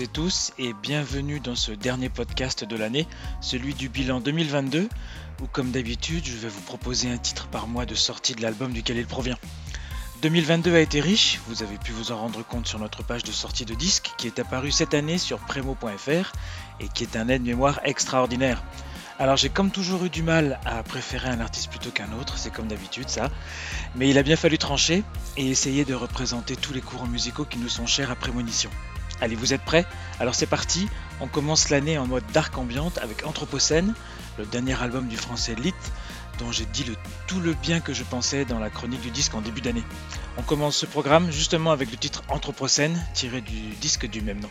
et tous et bienvenue dans ce dernier podcast de l'année, celui du bilan 2022, où comme d'habitude je vais vous proposer un titre par mois de sortie de l'album duquel il provient. 2022 a été riche, vous avez pu vous en rendre compte sur notre page de sortie de disques qui est apparue cette année sur premo.fr et qui est un aide-mémoire extraordinaire. Alors j'ai comme toujours eu du mal à préférer un artiste plutôt qu'un autre, c'est comme d'habitude ça, mais il a bien fallu trancher et essayer de représenter tous les courants musicaux qui nous sont chers à prémonition. Allez, vous êtes prêts? Alors c'est parti, on commence l'année en mode dark ambiante avec Anthropocène, le dernier album du français Lit, dont j'ai dit tout le bien que je pensais dans la chronique du disque en début d'année. On commence ce programme justement avec le titre Anthropocène, tiré du disque du même nom.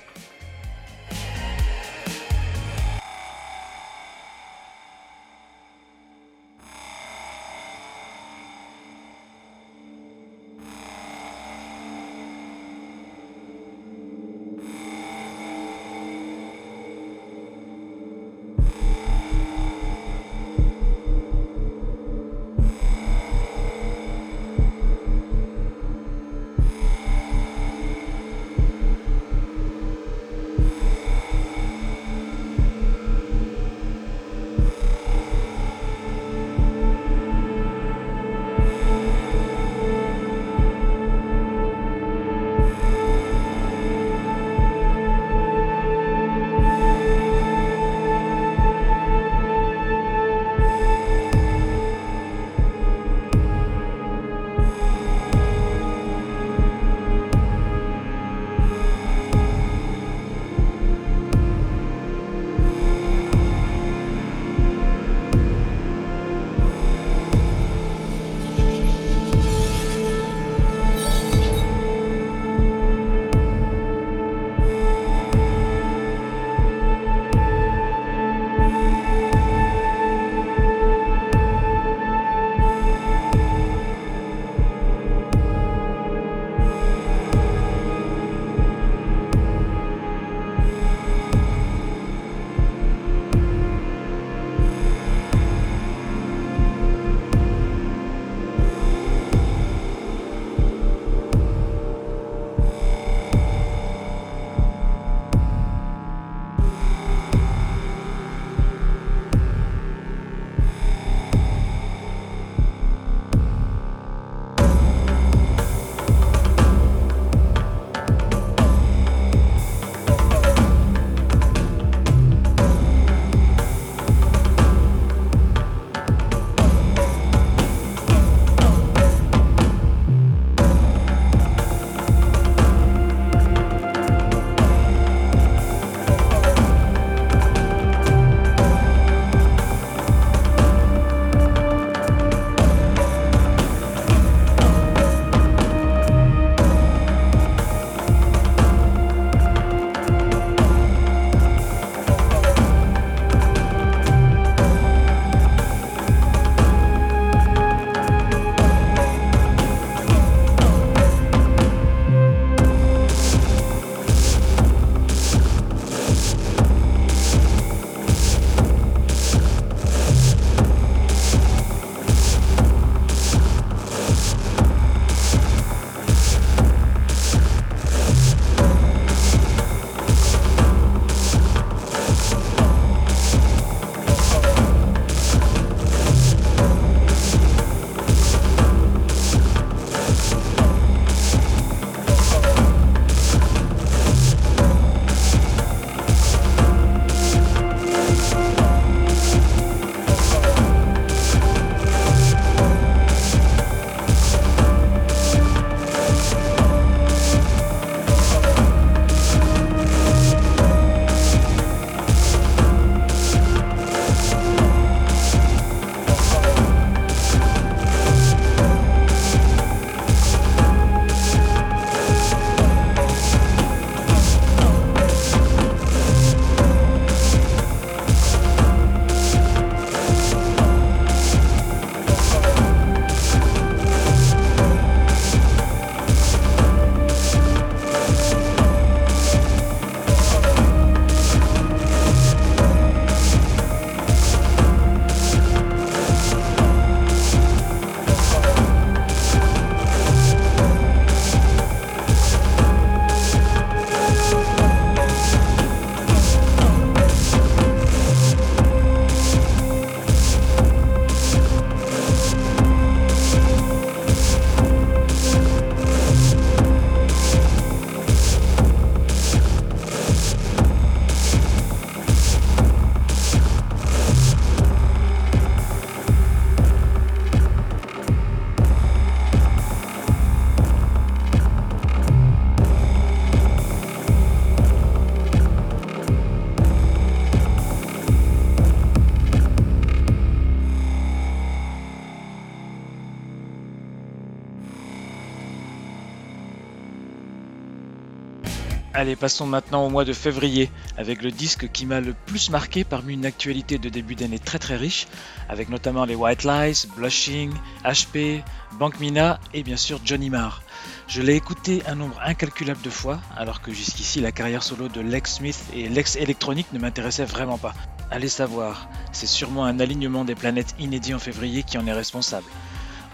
Allez, passons maintenant au mois de février, avec le disque qui m'a le plus marqué parmi une actualité de début d'année très très riche, avec notamment les White Lies, Blushing, HP, Bank Mina et bien sûr Johnny Marr. Je l'ai écouté un nombre incalculable de fois, alors que jusqu'ici la carrière solo de Lex Smith et Lex Electronic ne m'intéressait vraiment pas. Allez savoir, c'est sûrement un alignement des planètes inédit en février qui en est responsable.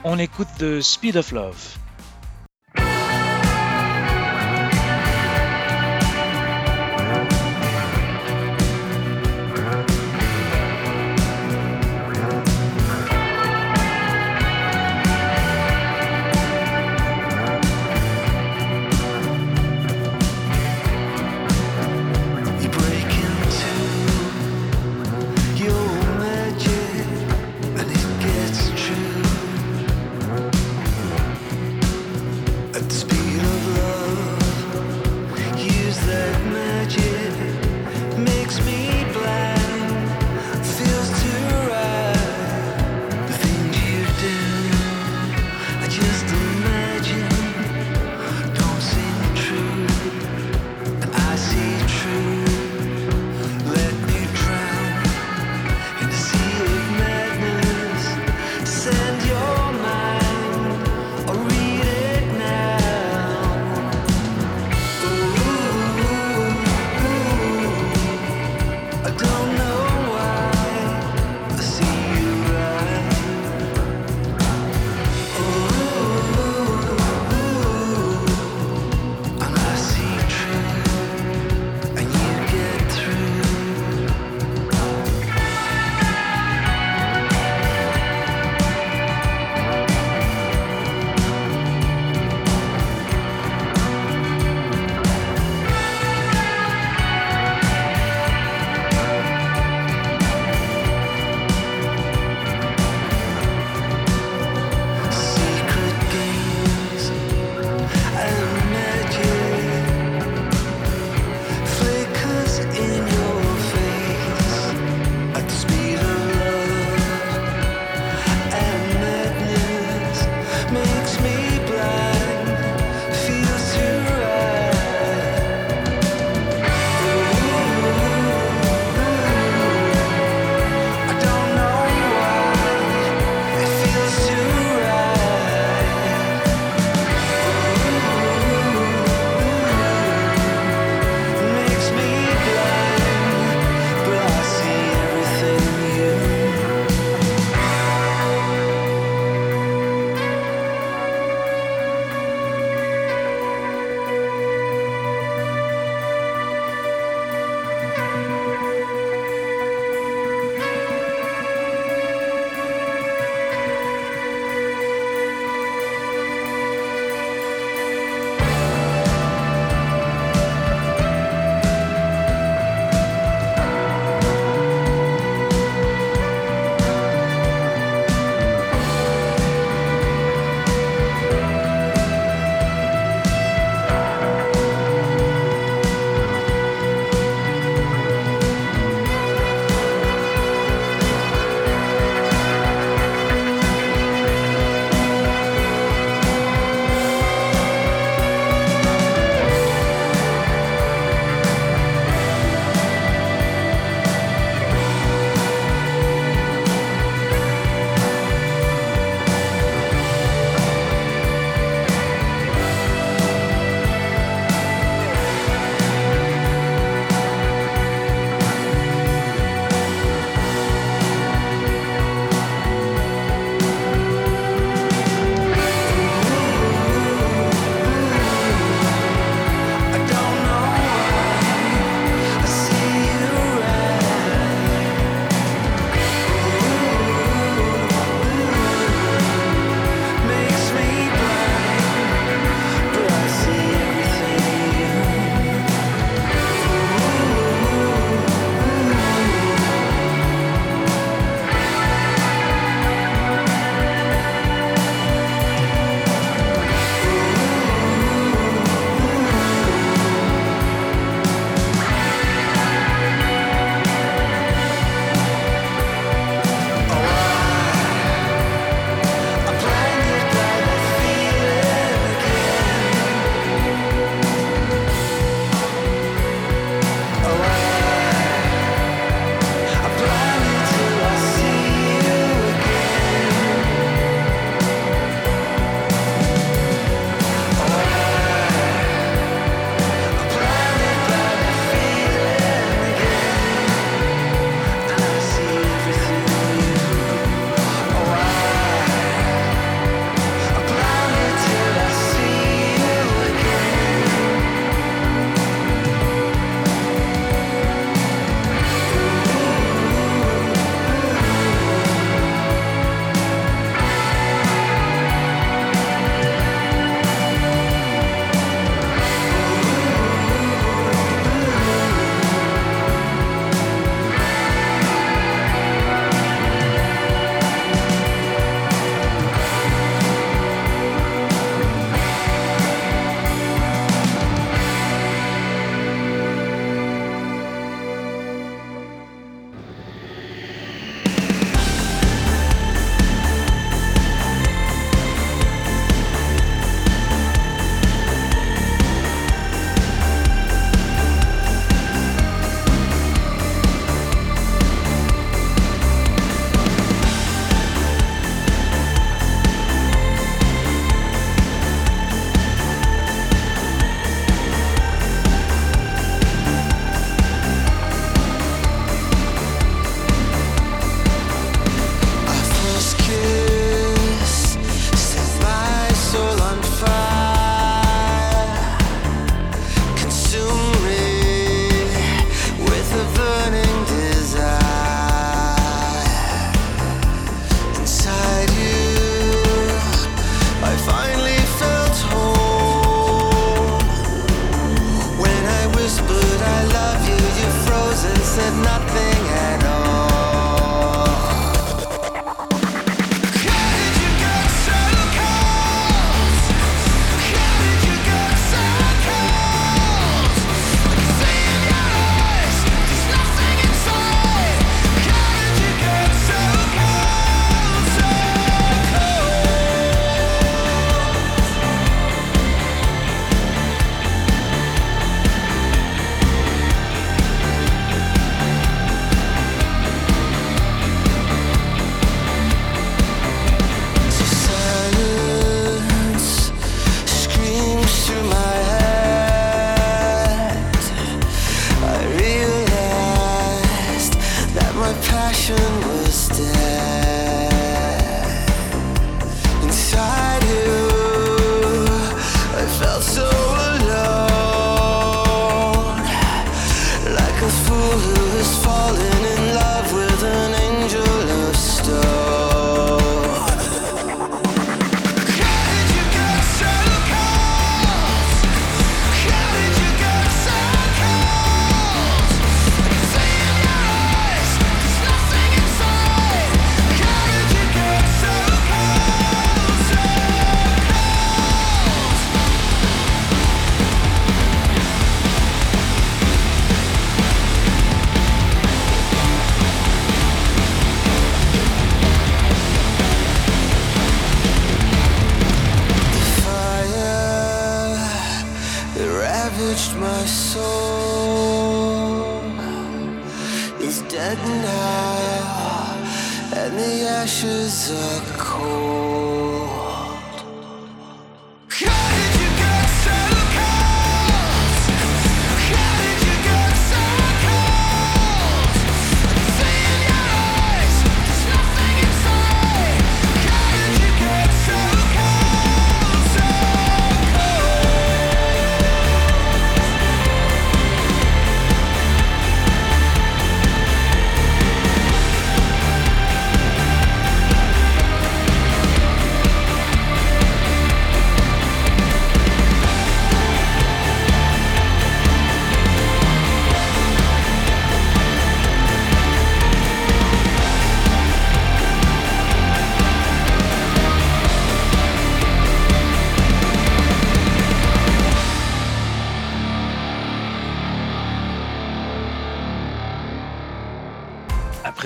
On écoute The Speed of Love.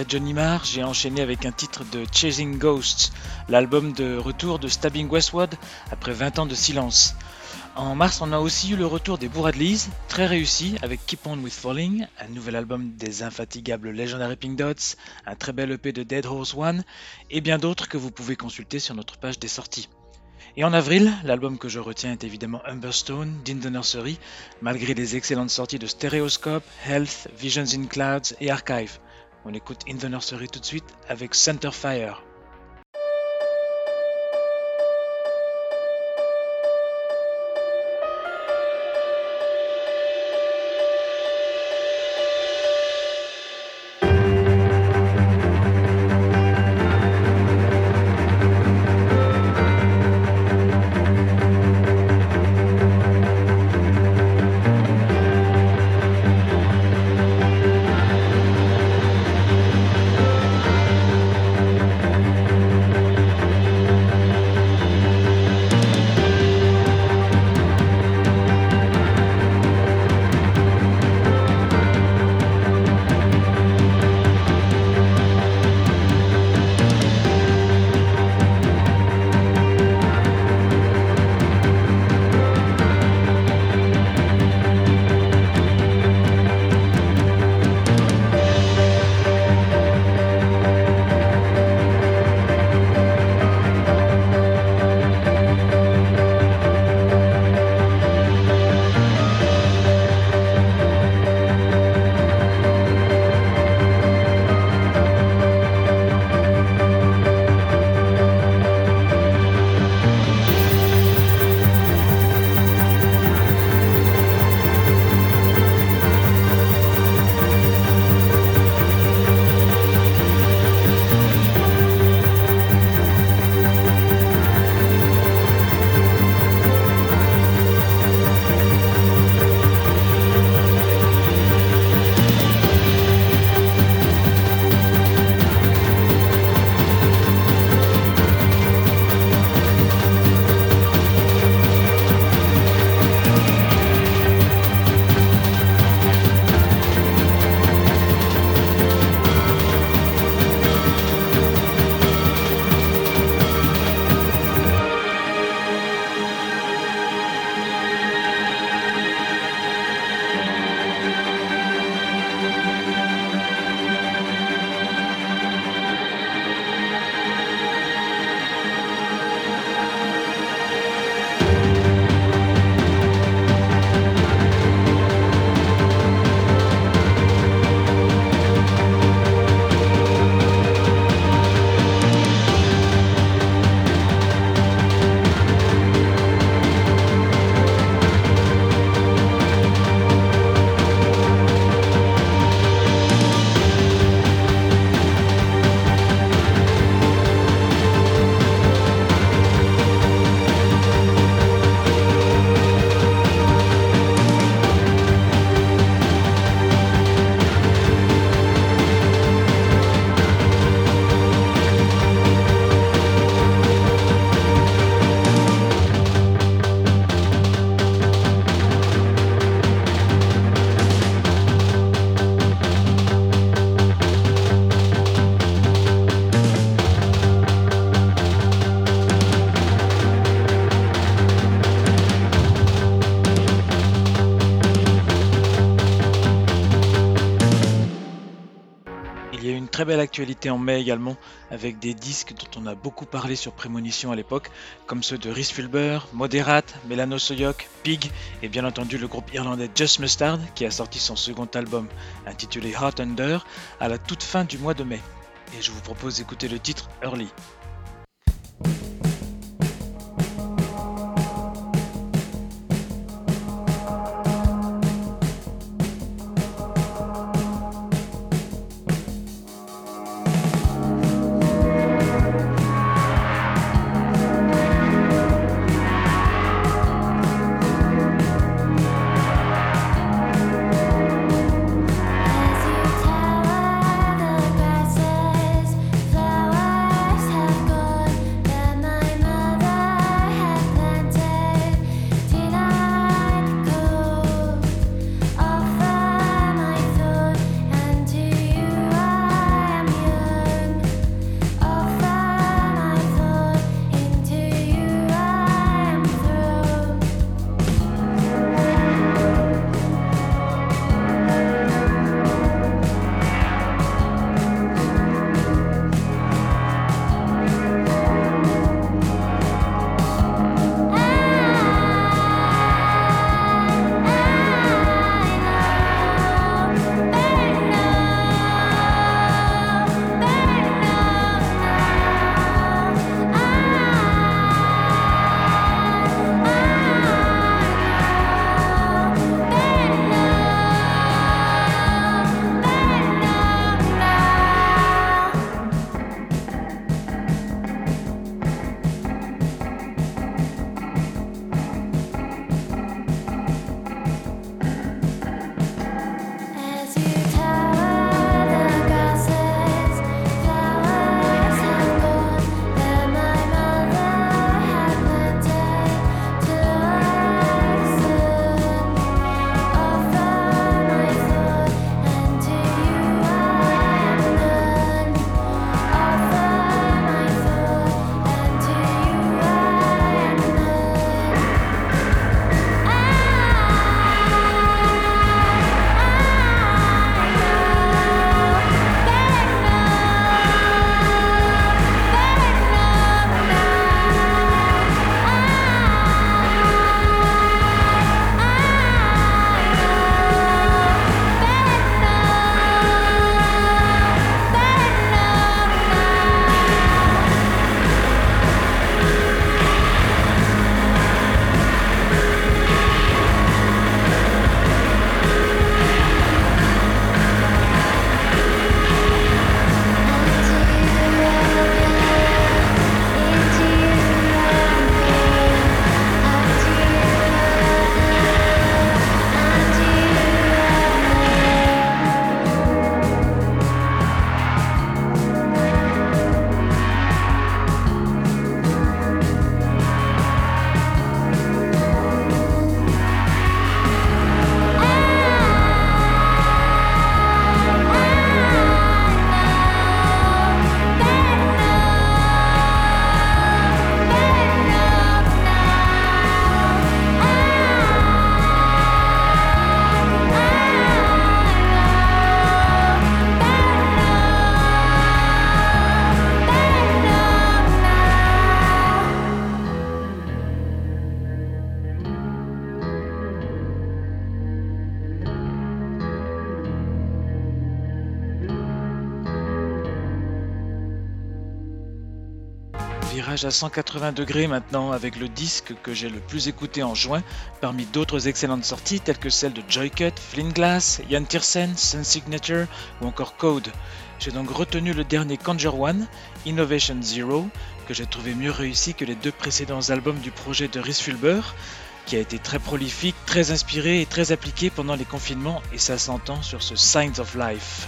Johnny Marr, j'ai enchaîné avec un titre de Chasing Ghosts, l'album de retour de Stabbing Westward après 20 ans de silence. En mars, on a aussi eu le retour des Bourradleys, très réussi, avec Keep On With Falling, un nouvel album des infatigables Legendary Pink Dots, un très bel EP de Dead Horse One, et bien d'autres que vous pouvez consulter sur notre page des sorties. Et en avril, l'album que je retiens est évidemment Humberstone d'In the Nursery, malgré les excellentes sorties de Stereoscope, Health, Visions in Clouds et Archive. On écoute In the Nursery tout de suite avec Center Fire. Très belle actualité en mai également, avec des disques dont on a beaucoup parlé sur Prémonition à l'époque, comme ceux de Rhys Fulber, Moderate, Melano Soyok, Pig, et bien entendu le groupe irlandais Just Mustard, qui a sorti son second album, intitulé Heart Under, à la toute fin du mois de mai. Et je vous propose d'écouter le titre Early. À 180 degrés maintenant avec le disque que j'ai le plus écouté en juin, parmi d'autres excellentes sorties telles que celles de Joycut, Flint Glass, Jan Tiersen, Sun Signature ou encore Code. J'ai donc retenu le dernier Conjure One, Innovation Zero, que j'ai trouvé mieux réussi que les deux précédents albums du projet de Rhys Fulber, qui a été très prolifique, très inspiré et très appliqué pendant les confinements, et ça s'entend sur ce Signs of Life.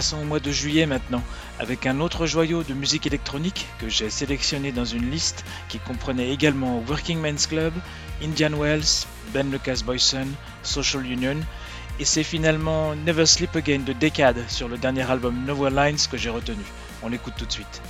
Passons au mois de juillet maintenant, avec un autre joyau de musique électronique que j'ai sélectionné dans une liste qui comprenait également Working Men's Club, Indian Wells, Ben Lucas Boyson, Social Union, et c'est finalement Never Sleep Again de Decade sur le dernier album Nowhere Lines que j'ai retenu. On l'écoute tout de suite.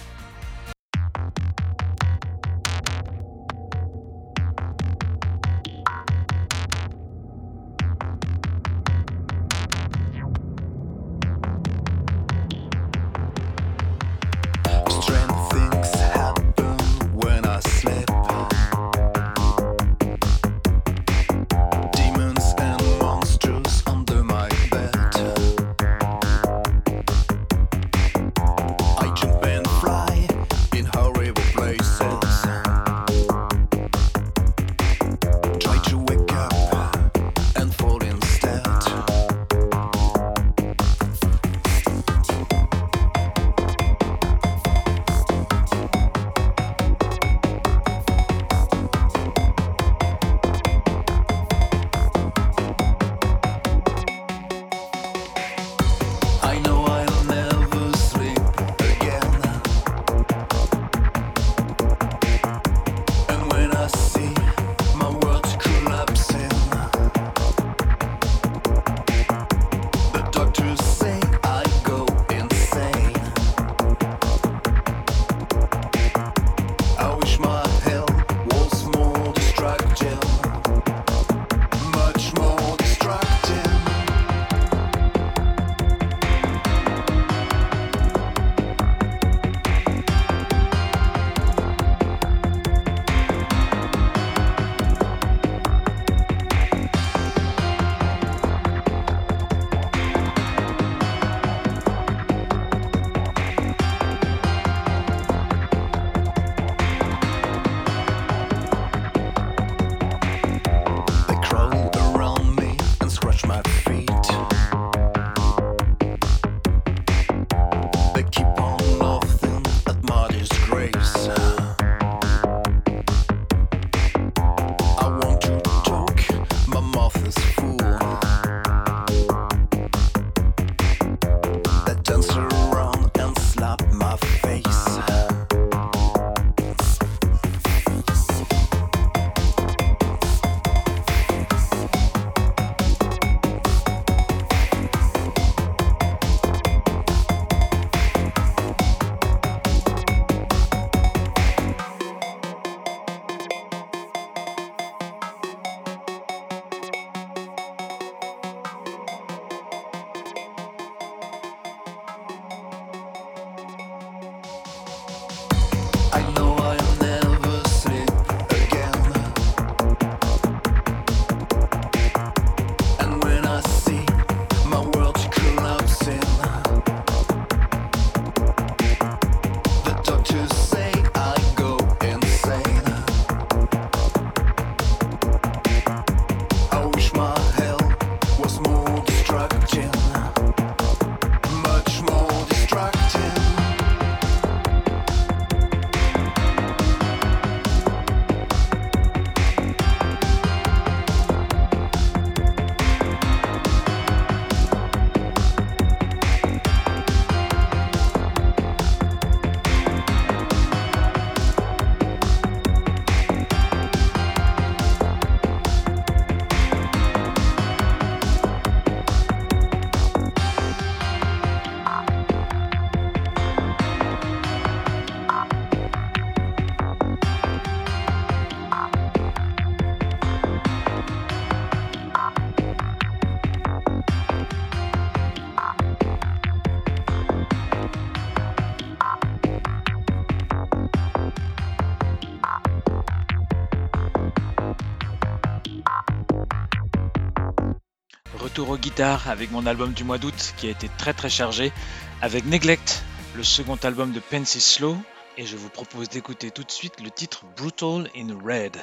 Retour aux avec mon album du mois d'août qui a été très très chargé, avec Neglect, le second album de Pensy Slow, et je vous propose d'écouter tout de suite le titre Brutal in Red.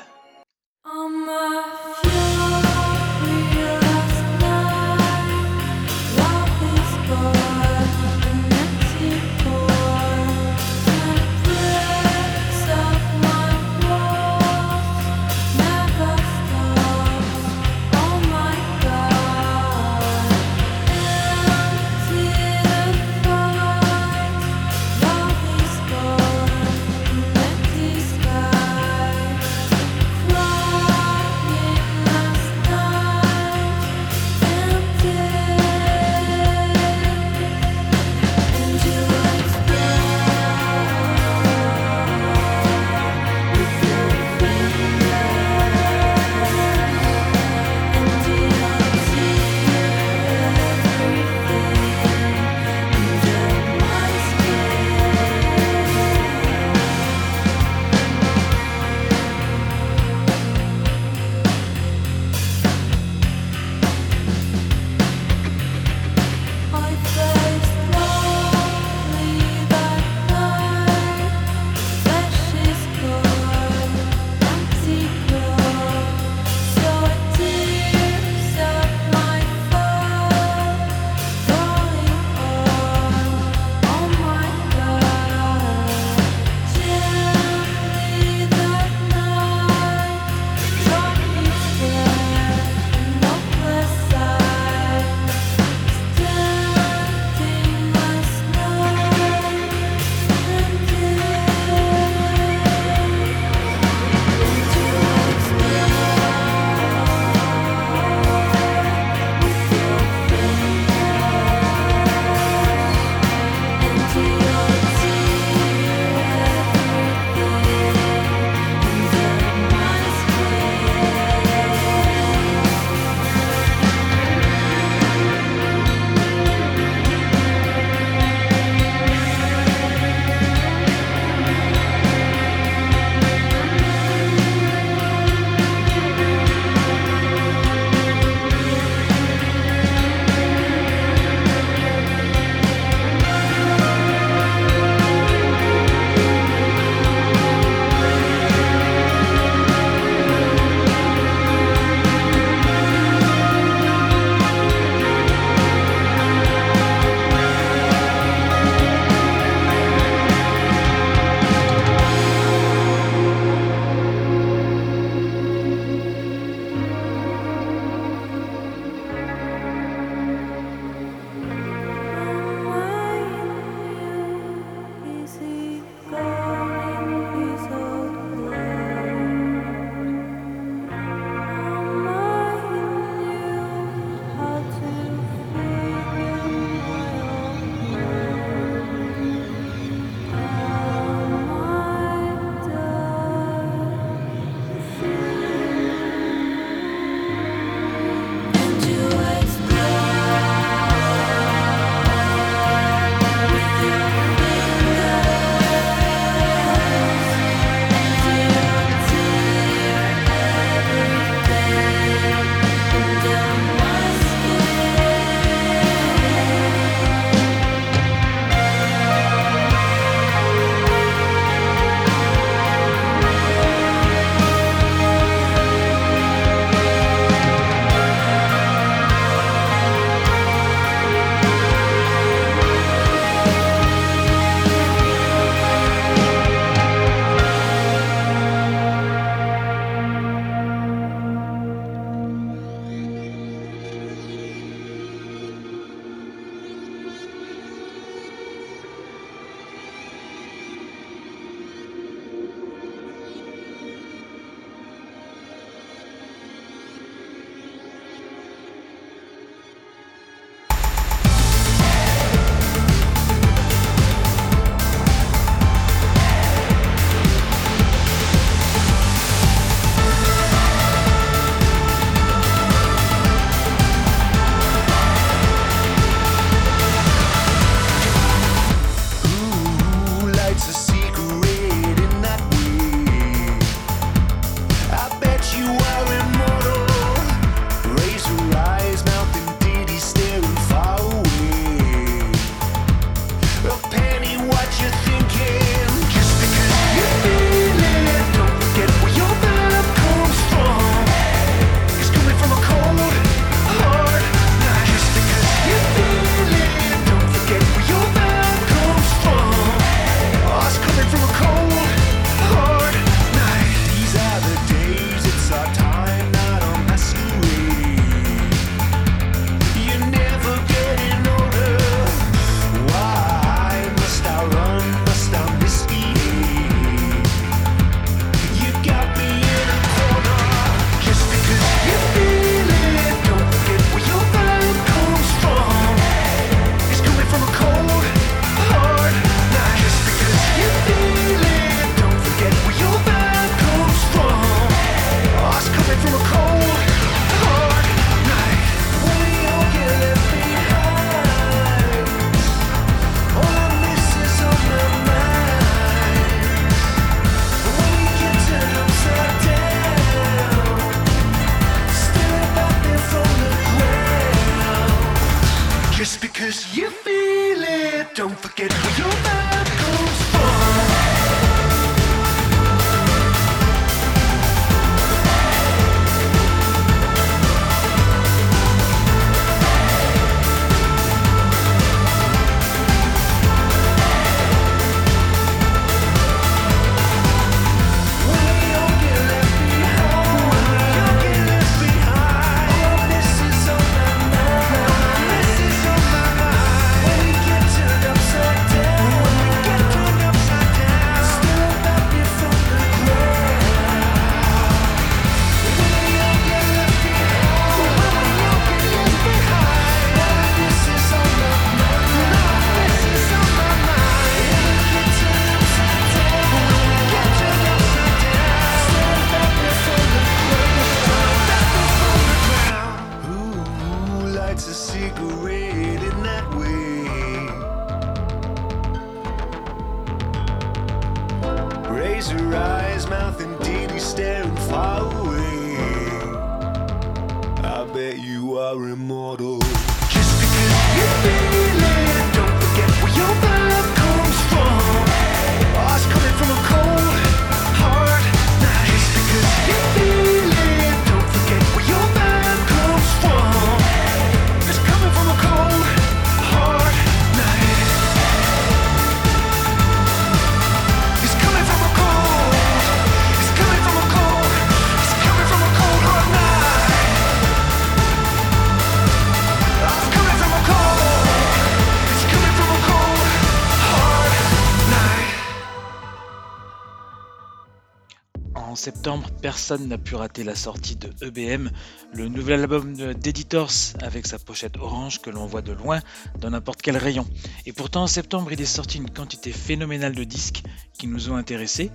Personne n'a pu rater la sortie de EBM, le nouvel album d'Editors avec sa pochette orange que l'on voit de loin dans n'importe quel rayon. Et pourtant en septembre, il est sorti une quantité phénoménale de disques qui nous ont intéressés.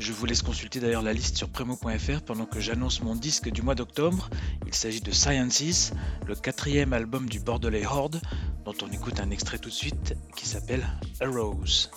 Je vous laisse consulter d'ailleurs la liste sur premo.fr pendant que j'annonce mon disque du mois d'octobre. Il s'agit de Sciences, le quatrième album du Bordelais Horde, dont on écoute un extrait tout de suite qui s'appelle A Rose.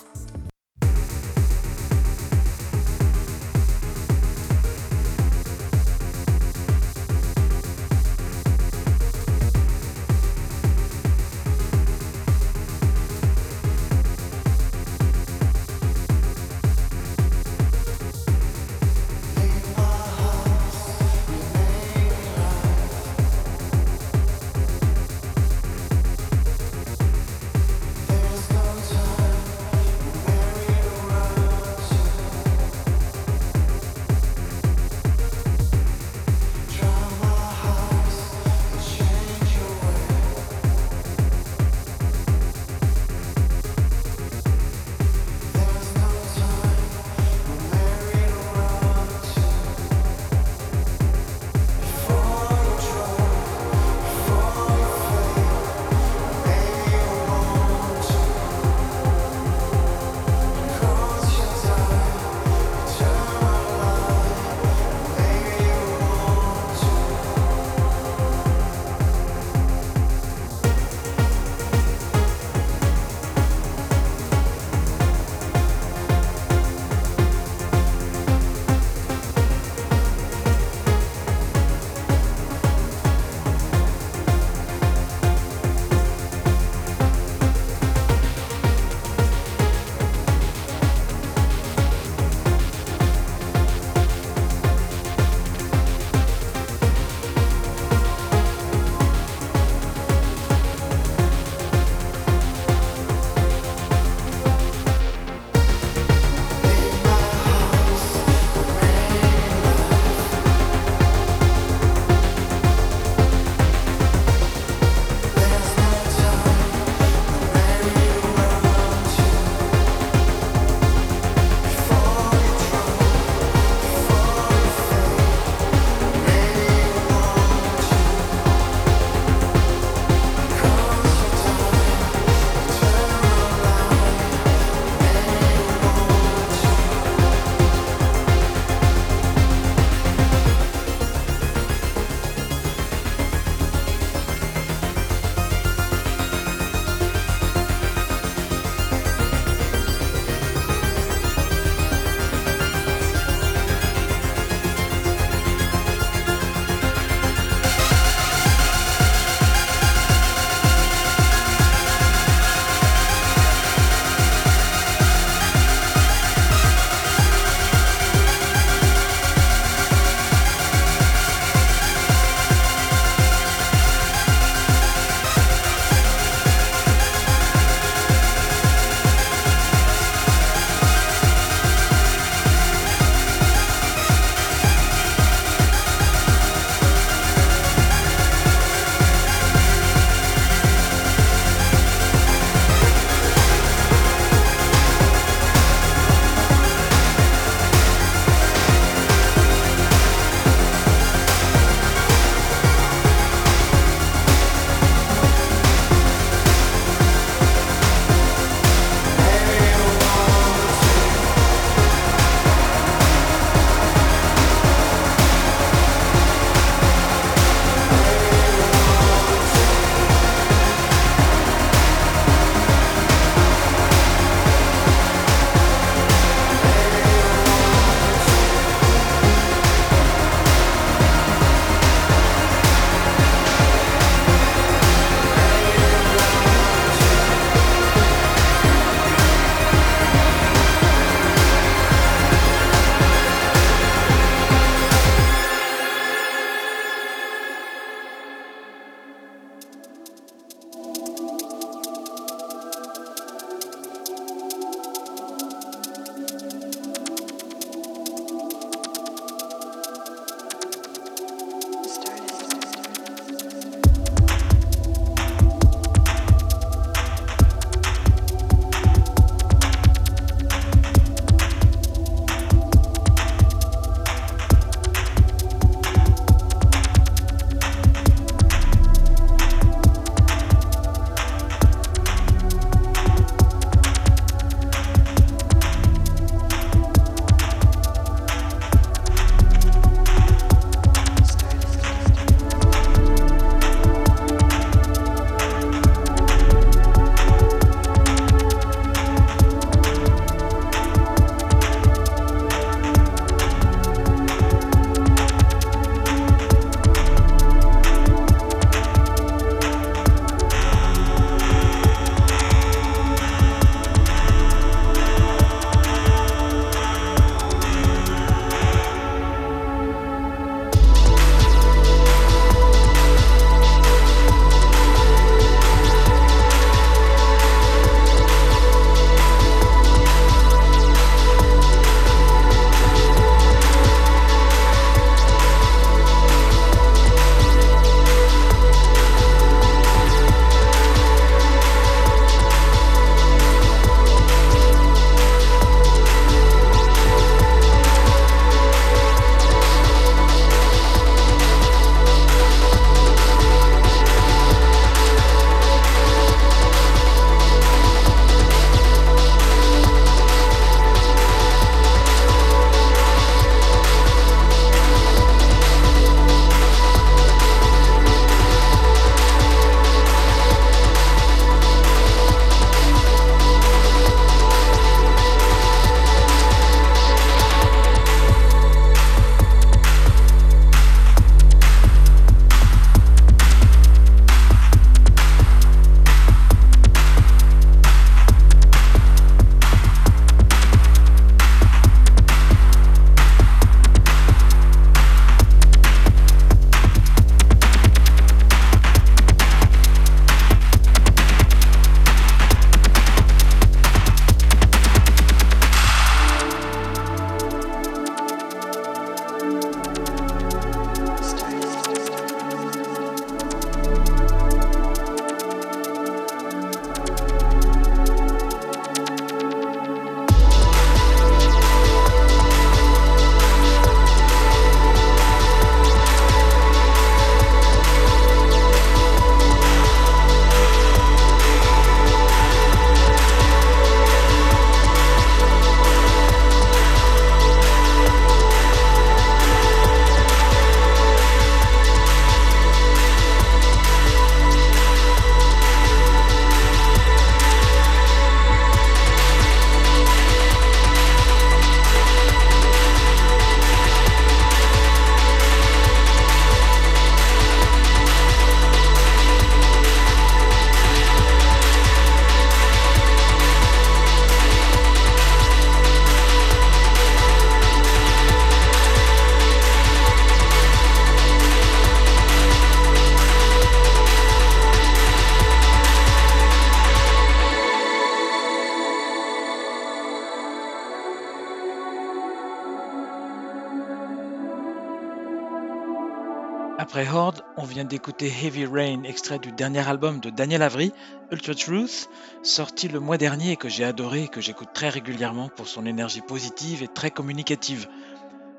Horde, on vient d'écouter Heavy Rain, extrait du dernier album de Daniel Avery, Ultra Truth, sorti le mois dernier et que j'ai adoré et que j'écoute très régulièrement pour son énergie positive et très communicative.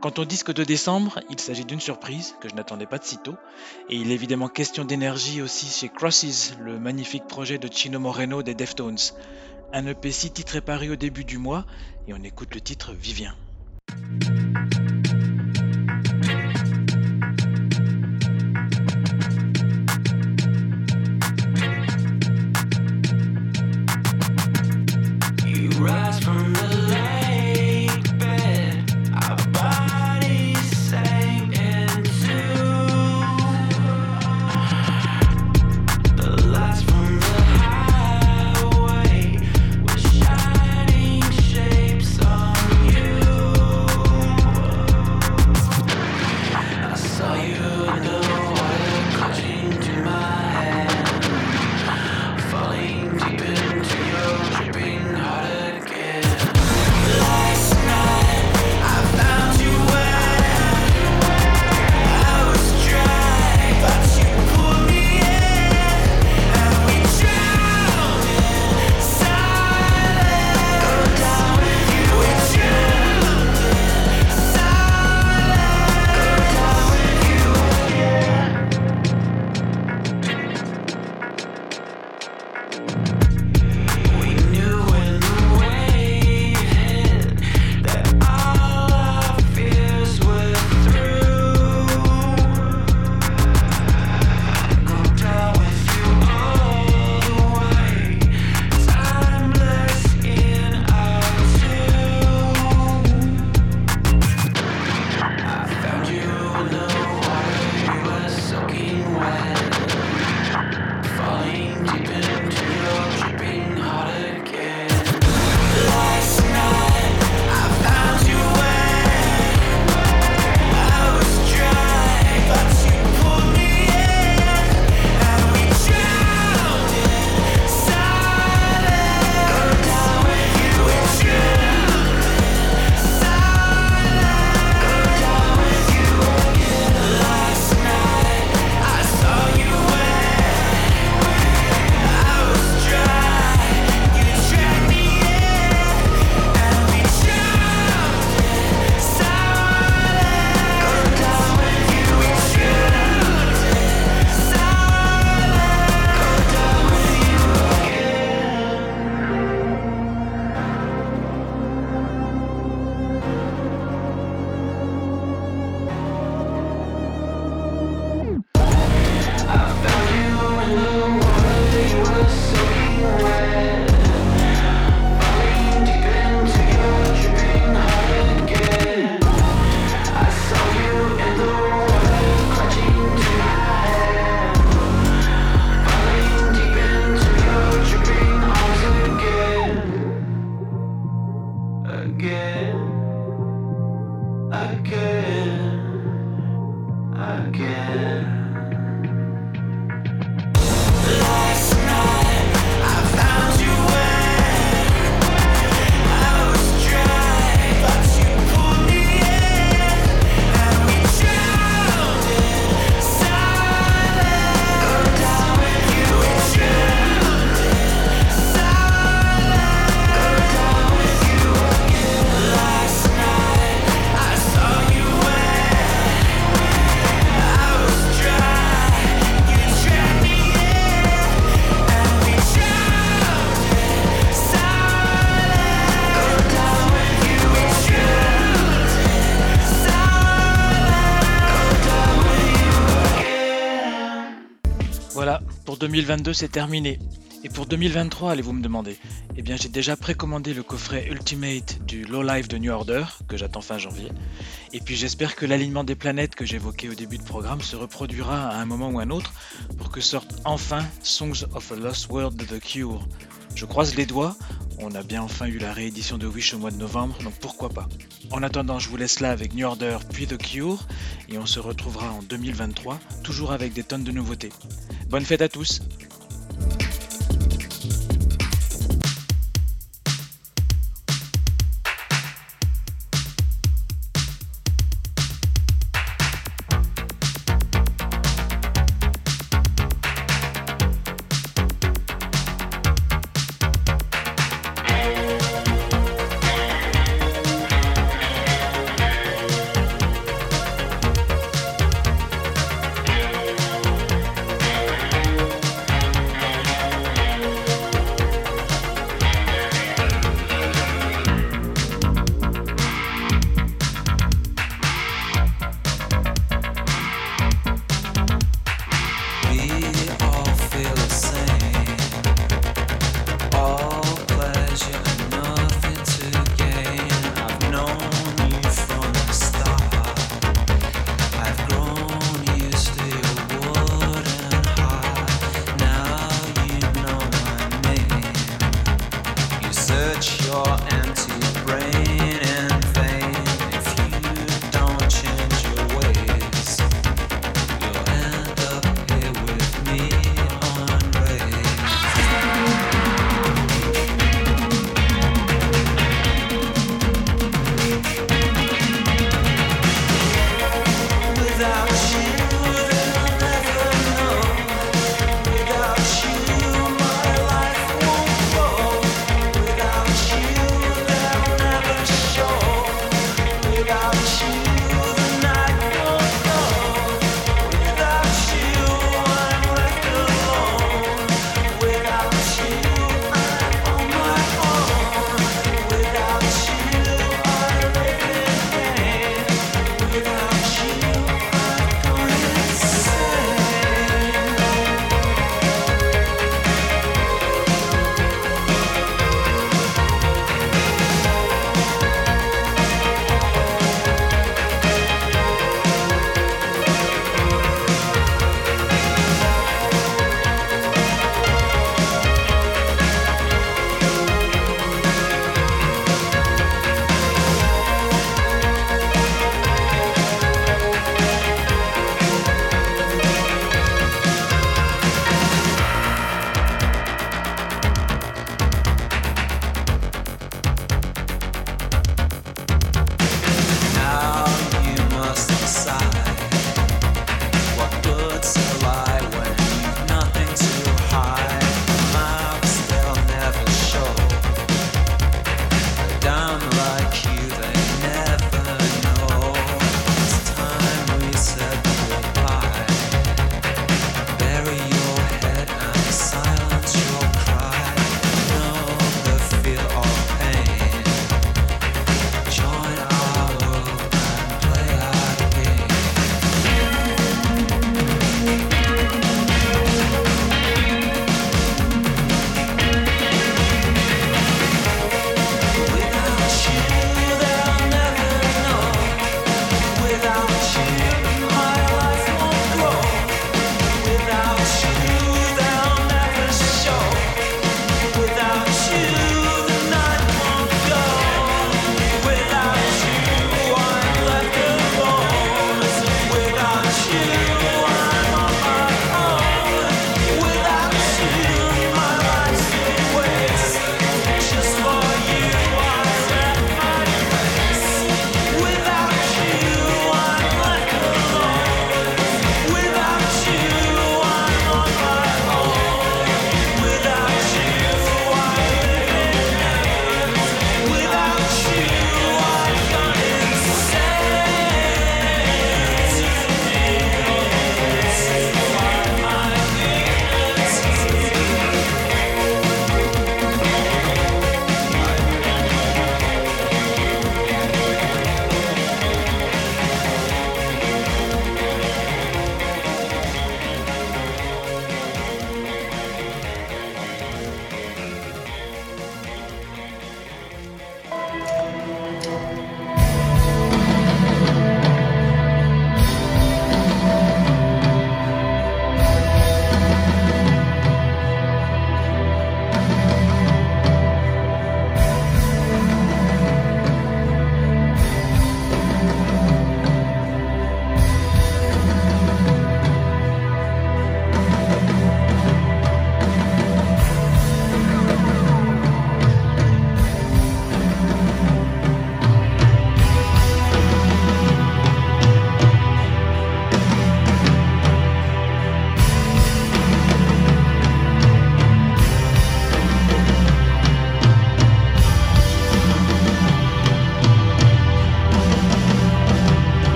Quant au disque de décembre, il s'agit d'une surprise que je n'attendais pas de sitôt, et il est évidemment question d'énergie aussi chez Crosses, le magnifique projet de Chino Moreno des Deftones. Un EP 6 titres est paru au début du mois, et on écoute le titre Vivien. Voilà, pour 2022 c'est terminé. Et pour 2023, allez-vous me demander Eh bien j'ai déjà précommandé le coffret Ultimate du Low Life de New Order, que j'attends fin janvier. Et puis j'espère que l'alignement des planètes que j'évoquais au début du programme se reproduira à un moment ou un autre pour que sorte enfin Songs of a Lost World de The Cure. Je croise les doigts, on a bien enfin eu la réédition de Wish au mois de novembre, donc pourquoi pas. En attendant, je vous laisse là avec New Order puis The Cure, et on se retrouvera en 2023, toujours avec des tonnes de nouveautés. Bonne fête à tous